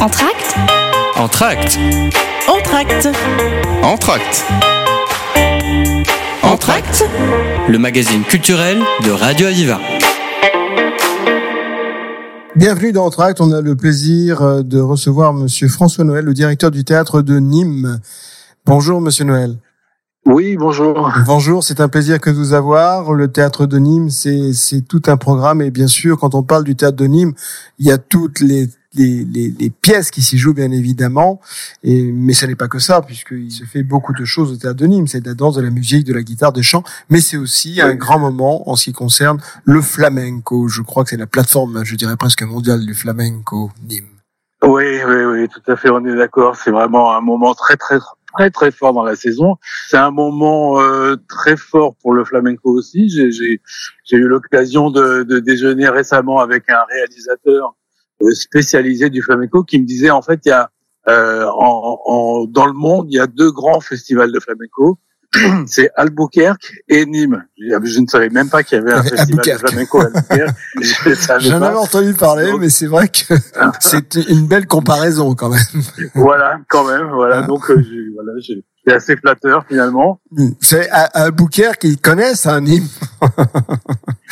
Entracte Entracte. Entracte. Entracte. Entracte. Le magazine culturel de Radio Aviva. Bienvenue dans Entracte. On a le plaisir euh, de recevoir Monsieur François Noël, le directeur du théâtre de Nîmes. Bonjour, Monsieur Noël. Oui, bonjour. Bonjour, c'est un plaisir que de vous avoir. Le théâtre de Nîmes, c'est c'est tout un programme et bien sûr, quand on parle du théâtre de Nîmes, il y a toutes les les, les, les pièces qui s'y jouent bien évidemment, et mais ce n'est pas que ça puisqu'il se fait beaucoup de choses au théâtre de Nîmes. C'est de la danse, de la musique, de la guitare, des chants, mais c'est aussi un grand moment en ce qui concerne le flamenco. Je crois que c'est la plateforme, je dirais presque mondiale du flamenco Nîmes. Oui, oui, oui, tout à fait, on est d'accord. C'est vraiment un moment très, très, très, très fort dans la saison. C'est un moment euh, très fort pour le flamenco aussi. J'ai, eu l'occasion de, de déjeuner récemment avec un réalisateur spécialisé du flamenco qui me disait en fait il y a euh, en, en, dans le monde il y a deux grands festivals de flamenco c'est Albuquerque et Nîmes. Je ne savais même pas qu'il y avait un festival de flamenco à Albuquerque. J'en avais entendu parler, Donc- mais c'est vrai que c'est une belle comparaison quand même. Voilà, quand même. Voilà, Ah. donc euh, j'ai- voilà, j'ai- c'est assez flatteur finalement. Vous savez, à, à Albuquerque, ils connaissent un Nîmes.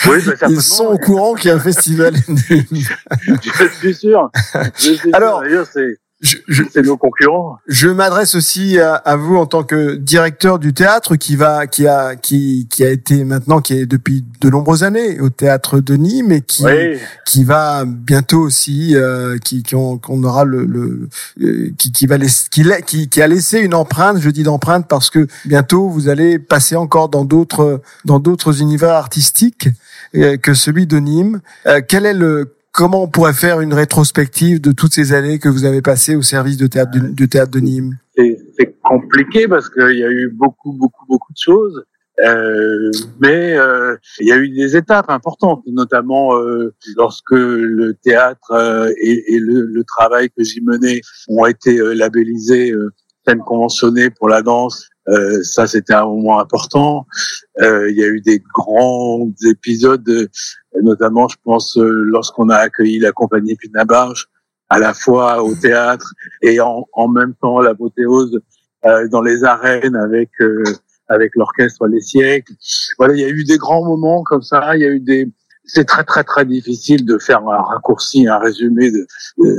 Oui, bah, Ils sont au courant qu'il y a un festival. Je suis sûr. Je suis sûr. Alors- D'ailleurs, c'est je, je, c'est nos concurrents. je m'adresse aussi à, à vous en tant que directeur du théâtre qui va, qui a, qui, qui a été maintenant, qui est depuis de nombreuses années au théâtre de Nîmes et qui, Oui, qui va bientôt aussi, euh, qui, qui on- qu'on aura le, le euh, qui, qui va laisser, qui, la- qui, qui a laissé une empreinte. Je dis d'empreinte parce que bientôt vous allez passer encore dans d'autres, dans d'autres univers artistiques euh, que celui de Nîmes. Euh, quel est le Comment on pourrait faire une rétrospective de toutes ces années que vous avez passées au service de théâtre de Nîmes? C'est compliqué parce qu'il y a eu beaucoup, beaucoup, beaucoup de choses. Euh, mais euh, il y a eu des étapes importantes, notamment euh, lorsque le théâtre euh, et, le travail que j'y menais ont été euh, labellisés euh, scène conventionnée pour la danse. Euh, ça, c'était un moment important. Euh, il y a eu des grands épisodes, euh, notamment, je pense, euh, lorsqu'on a accueilli la compagnie Pinabarge, à la fois au théâtre et en, en même temps l'apothéose euh, dans les arènes avec euh, avec l'orchestre Les Siècles. Voilà, il y a eu des grands moments comme ça. Il y a eu des c'est très très très difficile de faire un raccourci, un résumé. De,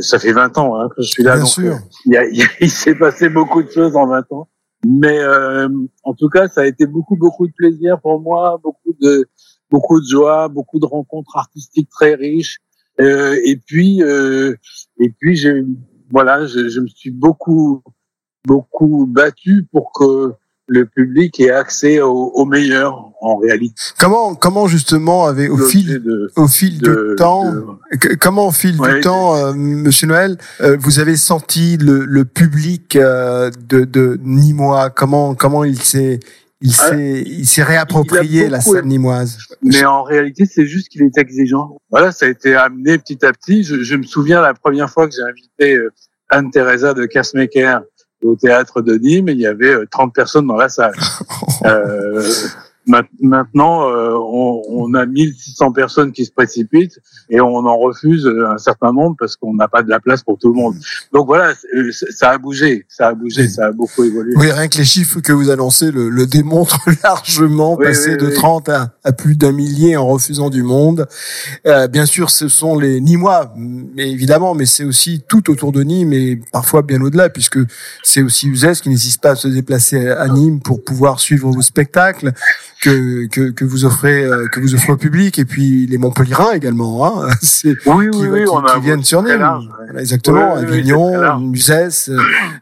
ça fait 20 ans hein, que je suis là, Bien donc sûr. il, y a- il y a- il s'est passé beaucoup de choses en 20 ans. Mais euh, en tout cas, ça a été beaucoup beaucoup de plaisir pour moi, beaucoup de beaucoup de joie, beaucoup de rencontres artistiques très riches. Euh, et puis euh, et puis j'ai voilà, je, je me suis beaucoup beaucoup battu pour que le public ait accès au, au meilleur en réalité. Comment comment justement avec au fil de, au fil de- du temps de- Comment au fil du temps, euh, Monsieur Noël, euh, vous avez senti le, le public euh, de, de Nîmois? Comment comment il s'est il Ah, s'est il s'est réapproprié il la scène nîmoise? Mais en réalité, c'est juste qu'il est exigeant. Voilà, ça a été amené petit à petit. Je, je me souviens la première fois que j'ai invité euh, Anne-Thérèse de Kersmaker au théâtre de Nîmes, il y avait euh, 30 personnes dans la salle. Euh, maintenant, euh, on, on a 1600 personnes qui se précipitent et on en refuse euh, un certain nombre parce qu'on n'a pas de la place pour tout le monde. Donc voilà, euh, ça a bougé, ça a bougé, ça a beaucoup évolué. Oui, rien que les chiffres que vous annoncez le, le démontrent largement, Oui, passer oui, de oui. 30 à, à plus d'un millier en refusant du monde. Euh, bien sûr, ce sont les Nîmois, mais évidemment, mais c'est aussi tout autour de Nîmes et parfois bien au-delà, puisque c'est aussi Uzès qui n'hésite pas à se déplacer à Nîmes pour pouvoir suivre vos spectacles que, que, que vous offrez euh, que vous offrez au public et puis les Montpellierins également. Hein, c'est Oui, qui, oui, oui, qui- on qui a viennent sur Nîmes. large, ouais. Voilà, exactement, Oui, Avignon,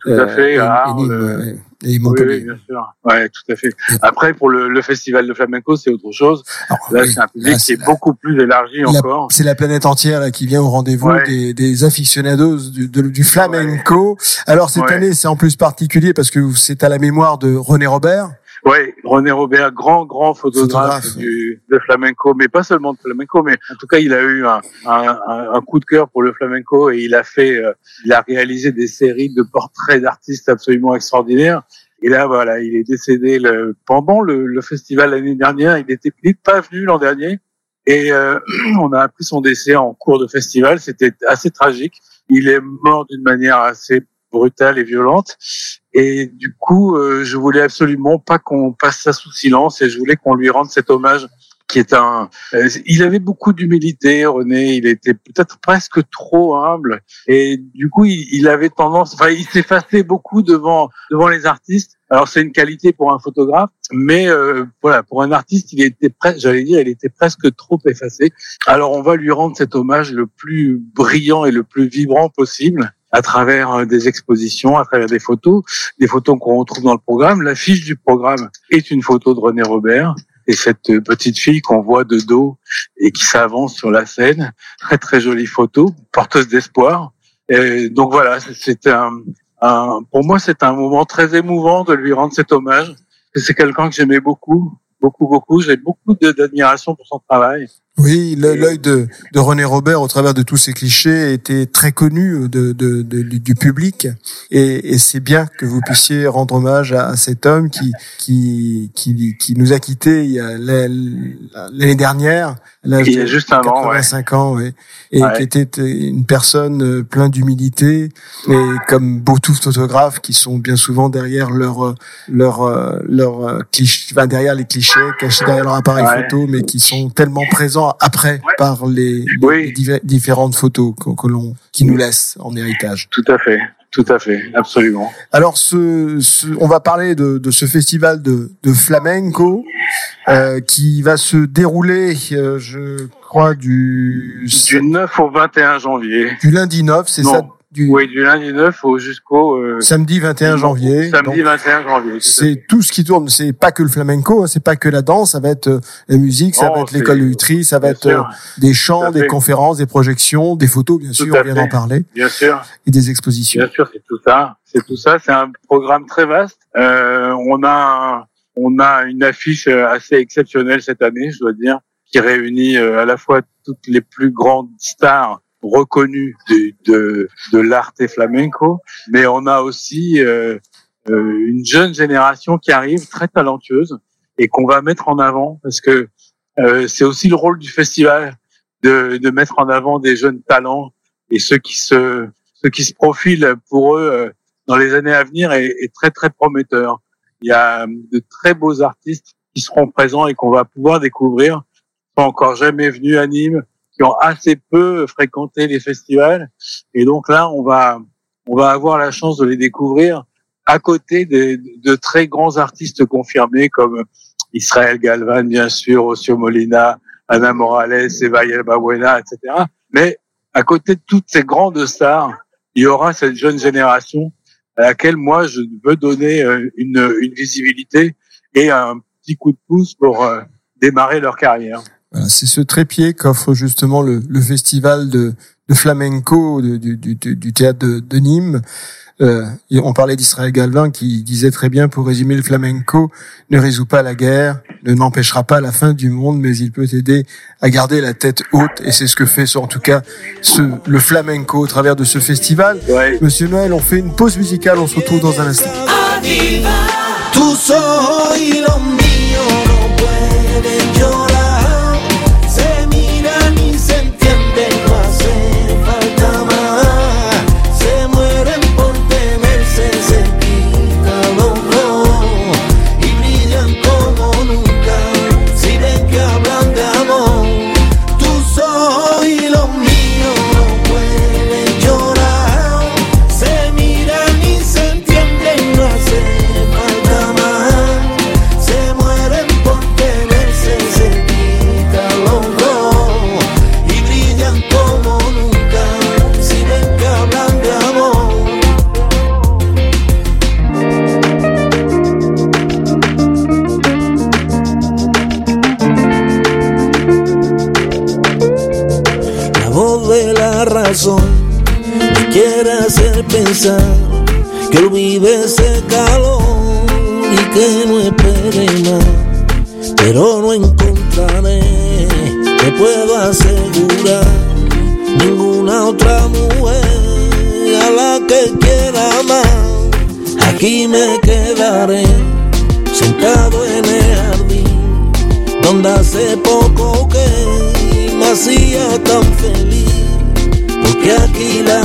Tout à fait, et, euh, Montpellier. oui, bien sûr. Ouais, tout à fait. Après, pour le, le festival de flamenco, c'est autre chose. Alors, Là, oui, c'est un public là, qui est la- beaucoup plus élargi la- encore. C'est la planète entière là, qui vient au rendez-vous Ouais. des, des aficionados du, de- du flamenco. Alors cette année, c'est en plus particulier parce que c'est à la mémoire de René Robert. Oui, René Robert, grand, grand photographe, Photographe, du, de flamenco, mais pas seulement de flamenco, mais en tout cas, il a eu un, un, un- coup de cœur pour le flamenco et il a fait, euh, il a réalisé des séries de portraits d'artistes absolument extraordinaires. Et là, voilà, il est décédé le, pendant le, le festival l'année dernière. Il était il est pas venu l'an dernier. Et euh, on a appris son décès en cours de festival. C'était assez tragique. il est mort d'une manière assez brutale et violente. Et du coup, euh, je voulais absolument pas qu'on passe ça sous silence et je voulais qu'on lui rende cet hommage qui est un. Euh, il avait beaucoup d'humilité, René. Il était peut-être presque trop humble et du coup, il, avait tendance. Enfin, il s'effaçait beaucoup devant devant les artistes. Alors c'est une qualité pour un photographe, mais euh, voilà, pour un artiste, il était presque, j'allais dire, il était presque trop effacé. Alors on va lui rendre cet hommage le plus brillant et le plus vibrant possible à travers euh, des expositions, à travers des photos, des photos qu'on retrouve dans le programme. L'affiche du programme est une photo de René Robert et cette petite fille qu'on voit de dos et qui s'avance sur la scène. Très très jolie photo, porteuse d'espoir. donc voilà, c'est un, un, pour moi c'est un moment très émouvant de lui rendre cet hommage. C'est quelqu'un que j'aimais beaucoup, beaucoup, beaucoup. J'ai beaucoup d'admiration pour son travail. Oui, l'œil de, de, René Robert, au travers de tous ces clichés, était très connu de, de, du public, et, et c'est bien que vous puissiez rendre hommage à, cet homme qui qui qui, qui nous a quittés l'année dernière, l'âge de juste 85 ans, ouais, et qui était une personne euh, pleine d'humilité, et comme beaucoup de photographes qui sont bien souvent derrière leur leur euh, leur euh, cliché, enfin, derrière les clichés, cachés derrière leur appareil photo, mais qui sont tellement présents après par les, différentes photos que, l'on qui nous laissent en héritage. Tout à fait. Tout à fait, absolument. Alors, ce, on va parler de, ce festival de, flamenco euh, qui va se dérouler, euh, je crois, du... Du 9 au 21 janvier. Du lundi 9, c'est ça oui, du lundi 9 au jusqu'au euh, samedi 21 janvier. Samedi 21 janvier. C'est tout ce qui tourne. C'est pas que le flamenco, hein, c'est pas que la danse. Ça va être euh, la musique, ça va être l'école de ça va être euh, des chants, des conférences, des projections, des photos, bien sûr. On vient d'en parler. Bien sûr. Et des expositions. Bien sûr, c'est tout ça. C'est tout ça. C'est un programme très vaste. Euh, on a on a une affiche assez exceptionnelle cette année, je dois dire, qui réunit à la fois toutes les plus grandes stars reconnu de, de, de l'arte flamenco, mais on a aussi euh, euh, une jeune génération qui arrive très talentueuse et qu'on va mettre en avant parce que euh, c'est aussi le rôle du festival de, de mettre en avant des jeunes talents et ceux qui se ceux qui se profilent pour eux euh, dans les années à venir est, est, très très prometteur. Il y a de très beaux artistes qui seront présents et qu'on va pouvoir découvrir, pas encore jamais venus à Nîmes, qui ont assez peu fréquenté les festivals. Et donc là, on va, on va avoir la chance de les découvrir à côté de, de très grands artistes confirmés comme Israël Galvan, bien sûr, Ocio Molina, Ana Morales, Eva Babuena, etc. Mais à côté de toutes ces grandes stars, il y aura cette jeune génération à laquelle moi je veux donner euh, une, une visibilité et un petit coup de pouce pour euh, démarrer leur carrière c'est ce trépied qu'offre justement le, le, festival de, de flamenco du, du, du, théâtre de, de Nîmes. Euh, on parlait d'Israël Galvin qui disait très bien, pour résumer, le flamenco ne résout pas la guerre, ne n'empêchera pas la fin du monde, mais il peut aider à garder la tête haute. Et c'est ce que fait, en tout cas, ce, le flamenco au travers de ce festival. Monsieur Noël, on fait une pause musicale, on se retrouve dans un instant. Que olvide ese calor y que no espere más, pero no encontraré, te puedo asegurar, ninguna otra mujer a la que quiera más. Aquí me quedaré sentado en el jardín, donde hace poco que me hacía tan feliz, porque aquí la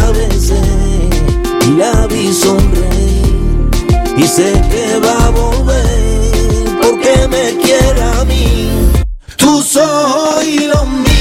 la vi sonreír y sé que va a volver porque me quiere a mí. Tú soy lo mío.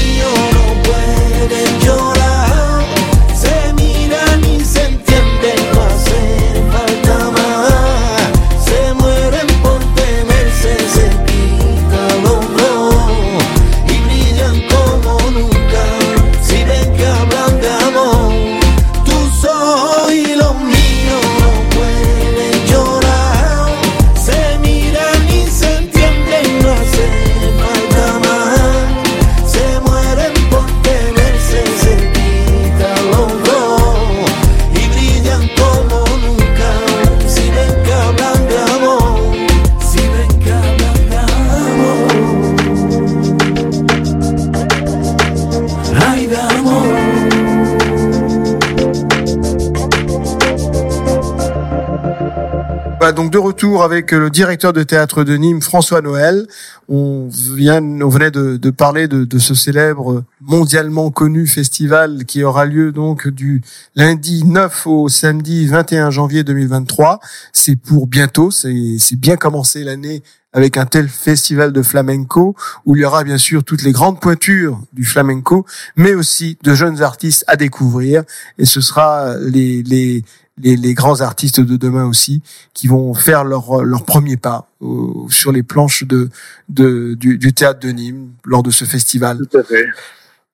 Avec le directeur de théâtre de Nîmes, François Noël. On vient, on venait de, de parler de, de ce célèbre mondialement connu festival qui aura lieu donc du lundi 9 au samedi 21 janvier 2023. C'est pour bientôt, c'est bien commencé l'année avec un tel festival de flamenco où il y aura bien sûr toutes les grandes pointures du flamenco, mais aussi de jeunes artistes à découvrir. Et ce sera les, les, les, les grands artistes de demain aussi qui vont faire leur, leur premier pas euh, sur les planches de, de, du, du théâtre de Nîmes lors de ce festival. Tout à fait.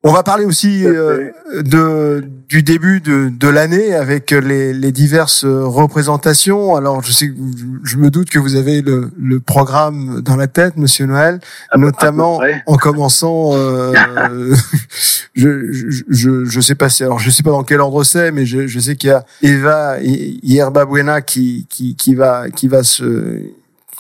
On va parler aussi euh, de du début de, de l'année avec les, les diverses représentations. Alors je sais, je me doute que vous avez le, le programme dans la tête, Monsieur Noël, peu- notamment en commençant. Euh, je, je je je sais pas si alors je sais pas dans quel ordre c'est, mais je, je sais qu'il y a Eva Yerba Buena qui qui qui va qui va se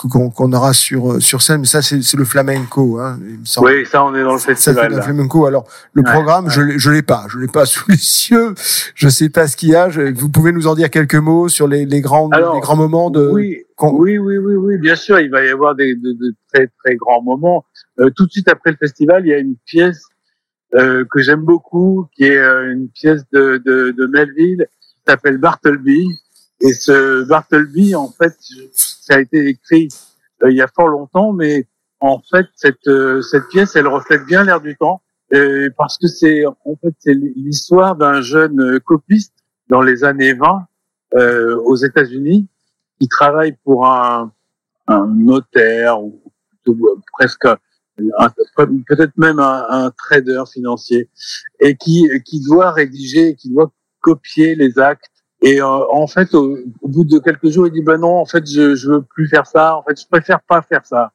qu'on aura sur sur scène, mais ça c'est c'est le flamenco, hein, il me semble. Oui, ça, on est dans le festival. là. flamenco. Alors le Ouais, programme, je je l'ai pas, je l'ai pas sous les yeux. Je sais pas ce qu'il y a. Je- vous pouvez nous en dire quelques mots sur les, les grands Alors, les grands moments de. Oui, oui, oui, oui, oui, bien sûr, il va y avoir des, de, de très très grands moments. Euh, tout de suite après le festival, il y a une pièce euh, que j'aime beaucoup, qui est euh, une pièce de, de, de Melville, qui s'appelle Bartleby. Et ce Bartleby, en fait, ça a été écrit euh, il y a fort longtemps, mais en fait, cette euh, cette pièce, elle reflète bien l'air du temps, euh, parce que c'est en fait c'est l'histoire d'un jeune copiste dans les années 20 euh, aux États-Unis qui travaille pour un, un notaire ou euh, presque peut-être même un, un trader financier et qui qui doit rédiger, qui doit copier les actes. Et euh, en fait, au, au bout de quelques jours, il dit ben non, en fait, je je veux plus faire ça. En fait, je préfère pas faire ça.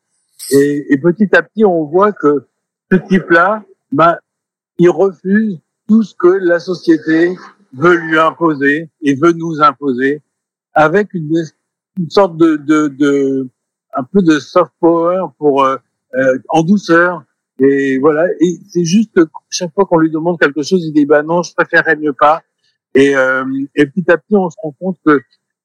Et, et petit à petit, on voit que ce type-là, ben, il refuse tout ce que la société veut lui imposer et veut nous imposer avec une, une sorte de, de, de un peu de soft power pour euh, euh, en douceur et voilà et c'est juste que chaque fois qu'on lui demande quelque chose il dit bah non je préférerais mieux pas et, euh, et petit à petit on se rend compte que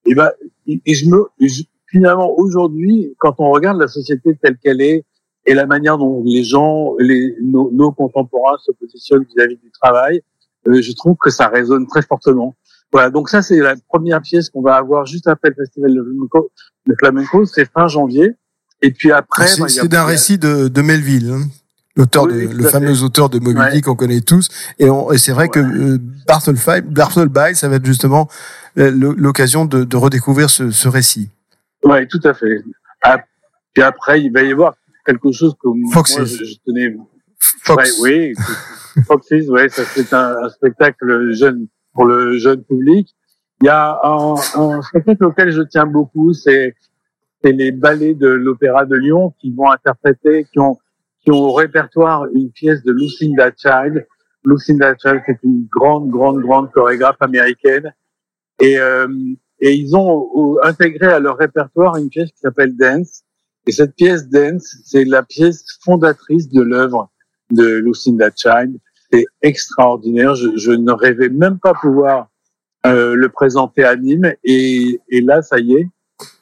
et ben et, et je me je- finalement aujourd'hui quand on regarde la société telle qu'elle est et la manière dont les gens les nos, nos contemporains se positionnent vis-à-vis du travail euh, je trouve que ça résonne très fortement voilà, donc ça c'est la première pièce qu'on va avoir juste après le festival de flamenco. C'est fin janvier. Et puis après, c'est bah, c'est d'un récit de, de Melville, hein, l'auteur Oui, de oui, le fameux fait. auteur de Moby Ouais. Dick qu'on connaît tous. Et, c'est vrai que euh, Bartleby, Bartleby, ça va être justement euh, l'o- l'occasion de, de redécouvrir ce, ce récit. Ouais, tout à fait. Ah, Puis après, il va y avoir quelque chose que Foxes. moi je, je tenais. Fox. Ouais, oui, Foxes, ouais, ça c'est un, un spectacle jeune pour le jeune public. Il y a un, un spectacle auquel je tiens beaucoup, c'est les ballets de l'Opéra de Lyon qui vont interpréter, qui ont qui ont au répertoire une pièce de Lucinda Child. Lucinda Child, c'est une grande, grande, grande chorégraphe américaine. Et, euh, et ils ont intégré à leur répertoire une pièce qui s'appelle Dance. Et cette pièce Dance, c'est la pièce fondatrice de l'œuvre de Lucinda Child. C'est extraordinaire. Je, ne rêvais même pas pouvoir euh, le présenter à Nîmes. Et, là, ça y est,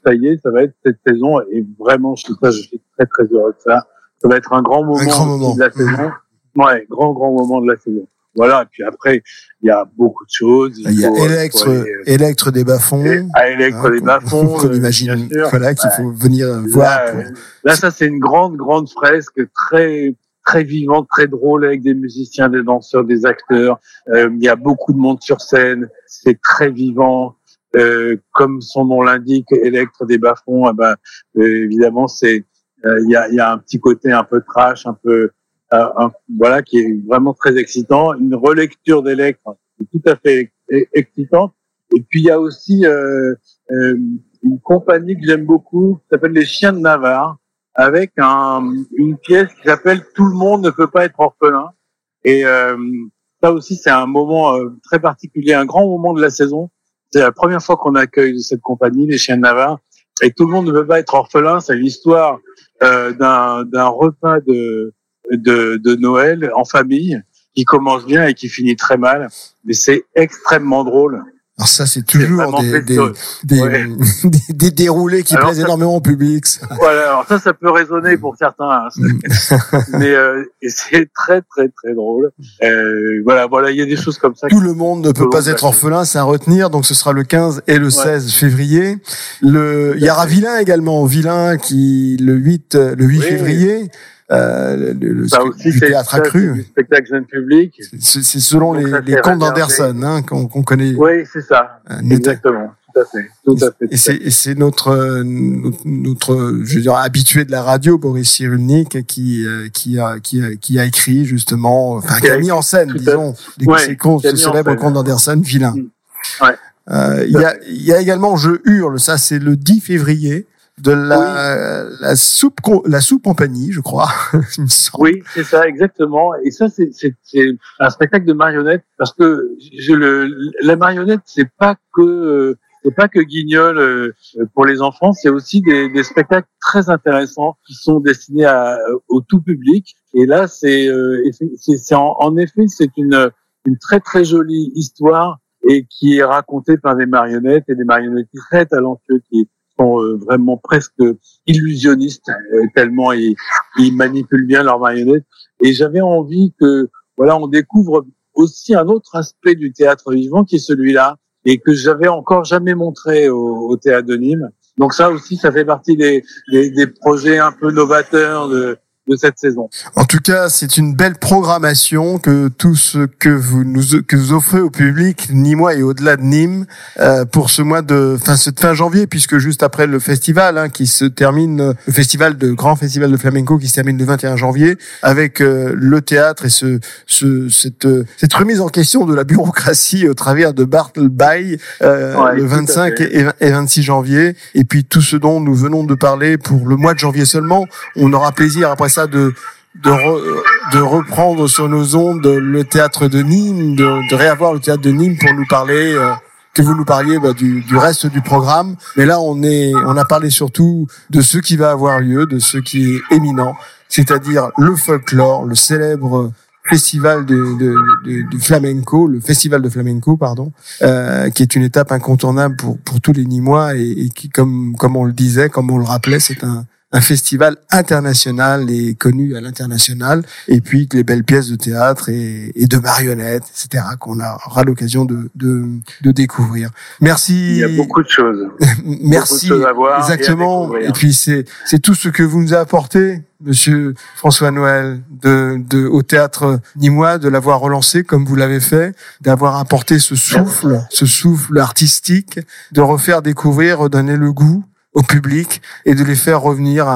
ça y est, ça va être cette saison. Et vraiment, je suis très très heureux de ça. Ça va être un grand moment, grand aussi moment. de la saison. Ouais, grand grand moment de la saison. voilà. Et puis après, il y a beaucoup de choses. Il, y a Electre, Electre des Bas-Fonds. À Electre des Bas-Fonds. On imagine, voilà, qu'il faut venir voir. Là, ça, c'est une grande, grande fresque très, très vivante, très drôle avec des musiciens, des danseurs, des acteurs. Euh, il y a beaucoup de monde sur scène. C'est très vivant. Euh, comme son nom l'indique, Electre des bas-fonds, eh ben, euh, évidemment, c'est euh, il y, a, y, a, un petit côté un peu trash, un peu un, voilà, qui est vraiment très excitant. Une relecture d'Electre, tout à fait excitante. Et puis il y a aussi une compagnie que j'aime beaucoup, qui s'appelle les Chiens de Navarre, avec un, une pièce qui s'appelle Tout le monde ne peut pas être orphelin. Et ça aussi, c'est un moment très particulier, un grand moment de la saison c'est la première fois qu'on accueille cette compagnie, les Chiens de Navarre, et tout le monde ne veut pas être orphelin. C'est l'histoire euh, d'un repas de, de, de Noël en famille qui commence bien et qui finit très mal, mais c'est extrêmement drôle. Alors ça, c'est toujours des, des, des, des, déroulés qui plaisent énormément au public. Voilà, alors ça, ça peut résonner pour certains, hein, mais euh, c'est très très très drôle. Euh, voilà, voilà, il y a des choses comme ça. Tout le monde ne peut pas être orphelin, c'est à retenir. Donc ce sera le 15 et le 16 février. Le, il y aura Vilain également, Vilain qui le 8 le 8 février. Euh, le, ça aussi, du théâtre accru. spectacle jeune public. C'est selon les, les contes d'Anderson hein, qu'on connaît. Oui, c'est ça. Euh, Exactement. Tout à fait. Tout à fait. Et c'est notre, notre, je veux dire, habitué de la radio, Boris Cyrulnik, qui, euh, qui a, qui a, qui a écrit justement, enfin, qui a mis en scène, disons, les ouais, contes, ce célèbre conte d'Anderson, vilain. Mm. Ouais. Euh, il y, a, y a également Je hurle, ça c'est le 10 février de la, la soupe la soupe compagnie, je crois. oui, c'est ça exactement. Et ça, c'est un spectacle de marionnettes parce que je, le, la marionnette, c'est pas que c'est pas que Guignol euh, pour les enfants, c'est aussi des, des, spectacles très intéressants qui sont destinés à, au tout public. Et là, c'est euh, c'est en, en, effet c'est une une très très jolie histoire et qui est racontée par des marionnettes et des marionnettes très talentueux qui euh, vraiment presque illusionnistes euh, tellement ils, ils manipulent bien leurs marionnettes. Et j'avais envie que voilà, on découvre aussi un autre aspect du théâtre vivant qui est celui-là et que j'avais encore jamais montré au, au, théâtre de Nîmes. Donc ça aussi, ça fait partie des, des, des projets un peu novateurs de, de cette saison. En tout cas, c'est une belle programmation que tout ce que vous nous que vous offrez au public, Nîmois et au-delà de Nîmes, euh, pour ce mois de fin cette fin janvier, puisque juste après le festival hein, qui se termine, le festival de grand festival de flamenco qui se termine le 21 janvier, avec euh, le théâtre et ce, ce cette cette remise en question de la bureaucratie au travers de Bartle Bay euh, le 25 et, et 26 janvier, et puis tout ce dont nous venons de parler pour le mois de janvier seulement, on aura plaisir après de de, de reprendre sur nos ondes le théâtre de Nîmes, de, de réavoir le théâtre de Nîmes pour nous parler, euh, que vous nous parliez bah, du, du, reste du programme. Mais là, on est, on a parlé surtout de ce qui va avoir lieu, de ce qui est éminent, c'est-à-dire le folklore, le célèbre festival de, de, de, flamenco, le festival de flamenco, pardon, euh, qui est une étape incontournable pour, pour tous les Nîmois et, et qui, comme, comme on le disait, comme on le rappelait, c'est un, un festival international et connu à l'international, et puis les belles pièces de théâtre et, et de marionnettes, etc., qu'on aura l'occasion de, de, de, découvrir. Merci. Il y a beaucoup de choses. Merci. Beaucoup de choses à voir Exactement. Et, puis c'est c'est tout ce que vous nous avez apporté. Monsieur François Noël, de, de, au théâtre nîmois, de l'avoir relancé comme vous l'avez fait, d'avoir apporté ce souffle, ce souffle artistique, de refaire découvrir, redonner le goût au public et de les faire revenir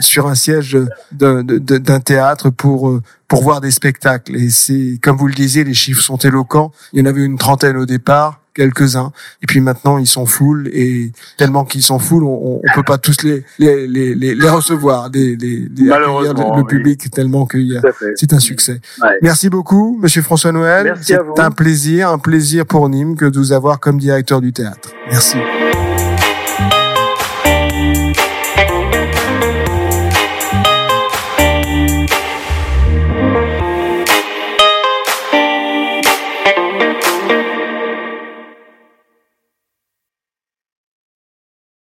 sur un siège d'un théâtre pour euh, pour voir des spectacles. Et c'est comme vous le disiez, les chiffres sont éloquents. Il y en avait une trentaine au départ quelques-uns. Et puis maintenant ils sont full. Et tellement qu'ils sont full on, on peut pas tous les les les, les, recevoir. Des les, le, public tellement qu'il c'est un succès. Merci beaucoup monsieur François Noël. C'est un plaisir un plaisir pour Nîmes que de vous avoir comme directeur du théâtre. Merci